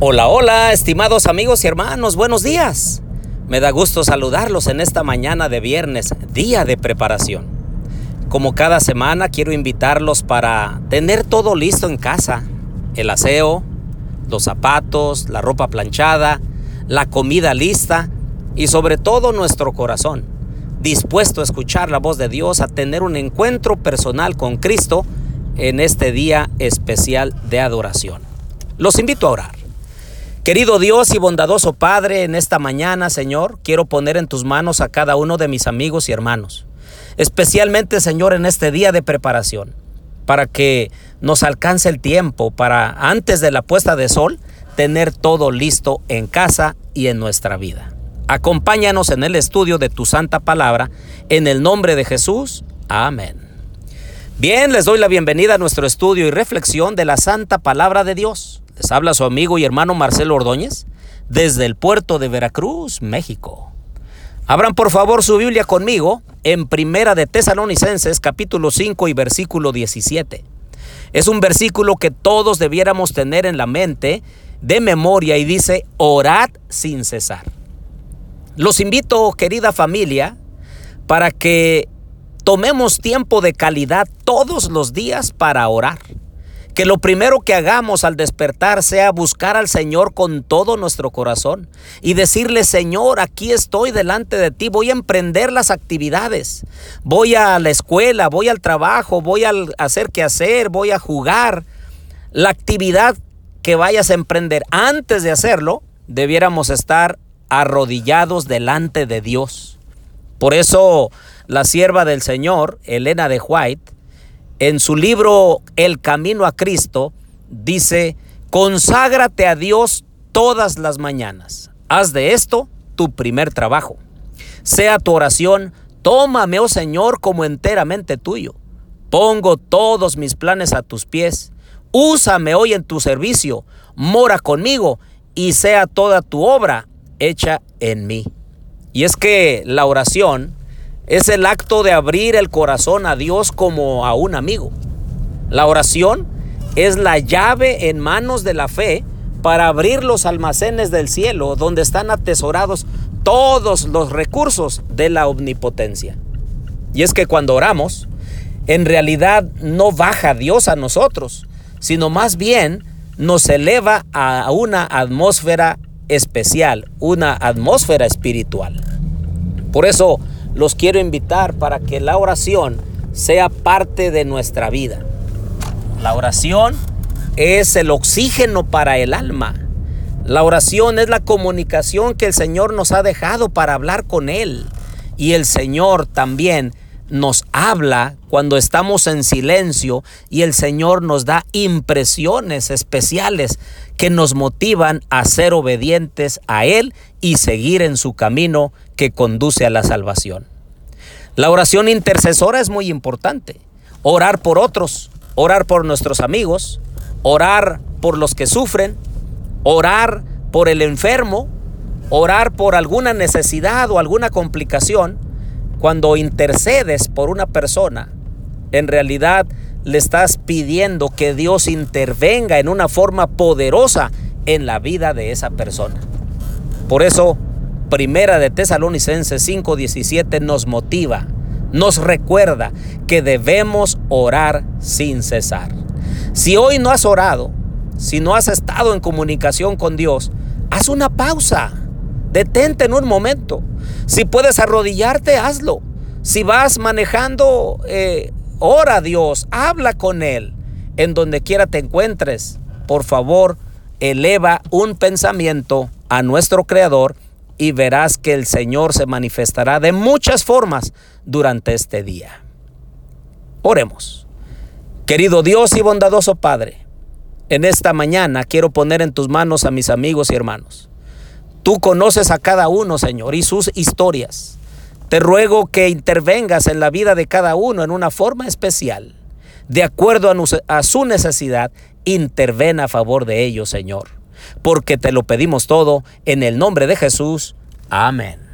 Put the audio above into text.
Hola, hola, estimados amigos y hermanos, buenos días. Me da gusto saludarlos en esta mañana de viernes, día de preparación. Como cada semana quiero invitarlos para tener todo listo en casa. El aseo, los zapatos, la ropa planchada, la comida lista y sobre todo nuestro corazón, dispuesto a escuchar la voz de Dios, a tener un encuentro personal con Cristo en este día especial de adoración. Los invito a orar. Querido Dios y bondadoso Padre, en esta mañana, Señor, quiero poner en tus manos a cada uno de mis amigos y hermanos, especialmente, Señor, en este día de preparación, para que nos alcance el tiempo para, antes de la puesta de sol, tener todo listo en casa y en nuestra vida. Acompáñanos en el estudio de tu santa palabra, en el nombre de Jesús. Amén. Bien, les doy la bienvenida a nuestro estudio y reflexión de la santa palabra de Dios. Les habla su amigo y hermano Marcelo Ordóñez desde el puerto de Veracruz, México. Abran por favor su Biblia conmigo en Primera de Tesalonicenses capítulo 5 y versículo 17. Es un versículo que todos debiéramos tener en la mente de memoria y dice, orad sin cesar. Los invito, querida familia, para que tomemos tiempo de calidad todos los días para orar. Que lo primero que hagamos al despertar sea buscar al Señor con todo nuestro corazón y decirle, Señor, aquí estoy delante de ti, voy a emprender las actividades, voy a la escuela, voy al trabajo, voy a hacer qué hacer, voy a jugar. La actividad que vayas a emprender antes de hacerlo, debiéramos estar arrodillados delante de Dios. Por eso la sierva del Señor, Elena de White, en su libro El Camino a Cristo, dice, conságrate a Dios todas las mañanas. Haz de esto tu primer trabajo. Sea tu oración, tómame, oh Señor, como enteramente tuyo. Pongo todos mis planes a tus pies. Úsame hoy en tu servicio. Mora conmigo y sea toda tu obra hecha en mí. Y es que la oración es el acto de abrir el corazón a Dios como a un amigo. La oración es la llave en manos de la fe para abrir los almacenes del cielo donde están atesorados todos los recursos de la omnipotencia. Y es que cuando oramos, en realidad no baja Dios a nosotros, sino más bien nos eleva a una atmósfera especial, una atmósfera espiritual. Por eso, los quiero invitar para que la oración sea parte de nuestra vida. La oración es el oxígeno para el alma. La oración es la comunicación que el Señor nos ha dejado para hablar con Él. Y el Señor también nos habla cuando estamos en silencio y el Señor nos da impresiones especiales que nos motivan a ser obedientes a Él y seguir en su camino que conduce a la salvación. La oración intercesora es muy importante. Orar por otros, orar por nuestros amigos, orar por los que sufren, orar por el enfermo, orar por alguna necesidad o alguna complicación cuando intercedes por una persona, en realidad le estás pidiendo que Dios intervenga en una forma poderosa en la vida de esa persona. Por eso, Primera de Tesalonicenses 5:17 nos motiva, nos recuerda que debemos orar sin cesar. Si hoy no has orado, si no has estado en comunicación con Dios, haz una pausa. Detente en un momento. Si puedes arrodillarte, hazlo. Si vas manejando, eh, ora a Dios, habla con Él. En donde quiera te encuentres, por favor, eleva un pensamiento a nuestro Creador y verás que el Señor se manifestará de muchas formas durante este día. Oremos. Querido Dios y bondadoso Padre, en esta mañana quiero poner en tus manos a mis amigos y hermanos. Tú conoces a cada uno, Señor, y sus historias. Te ruego que intervengas en la vida de cada uno en una forma especial. De acuerdo a su necesidad, interven a favor de ellos, Señor. Porque te lo pedimos todo en el nombre de Jesús. Amén.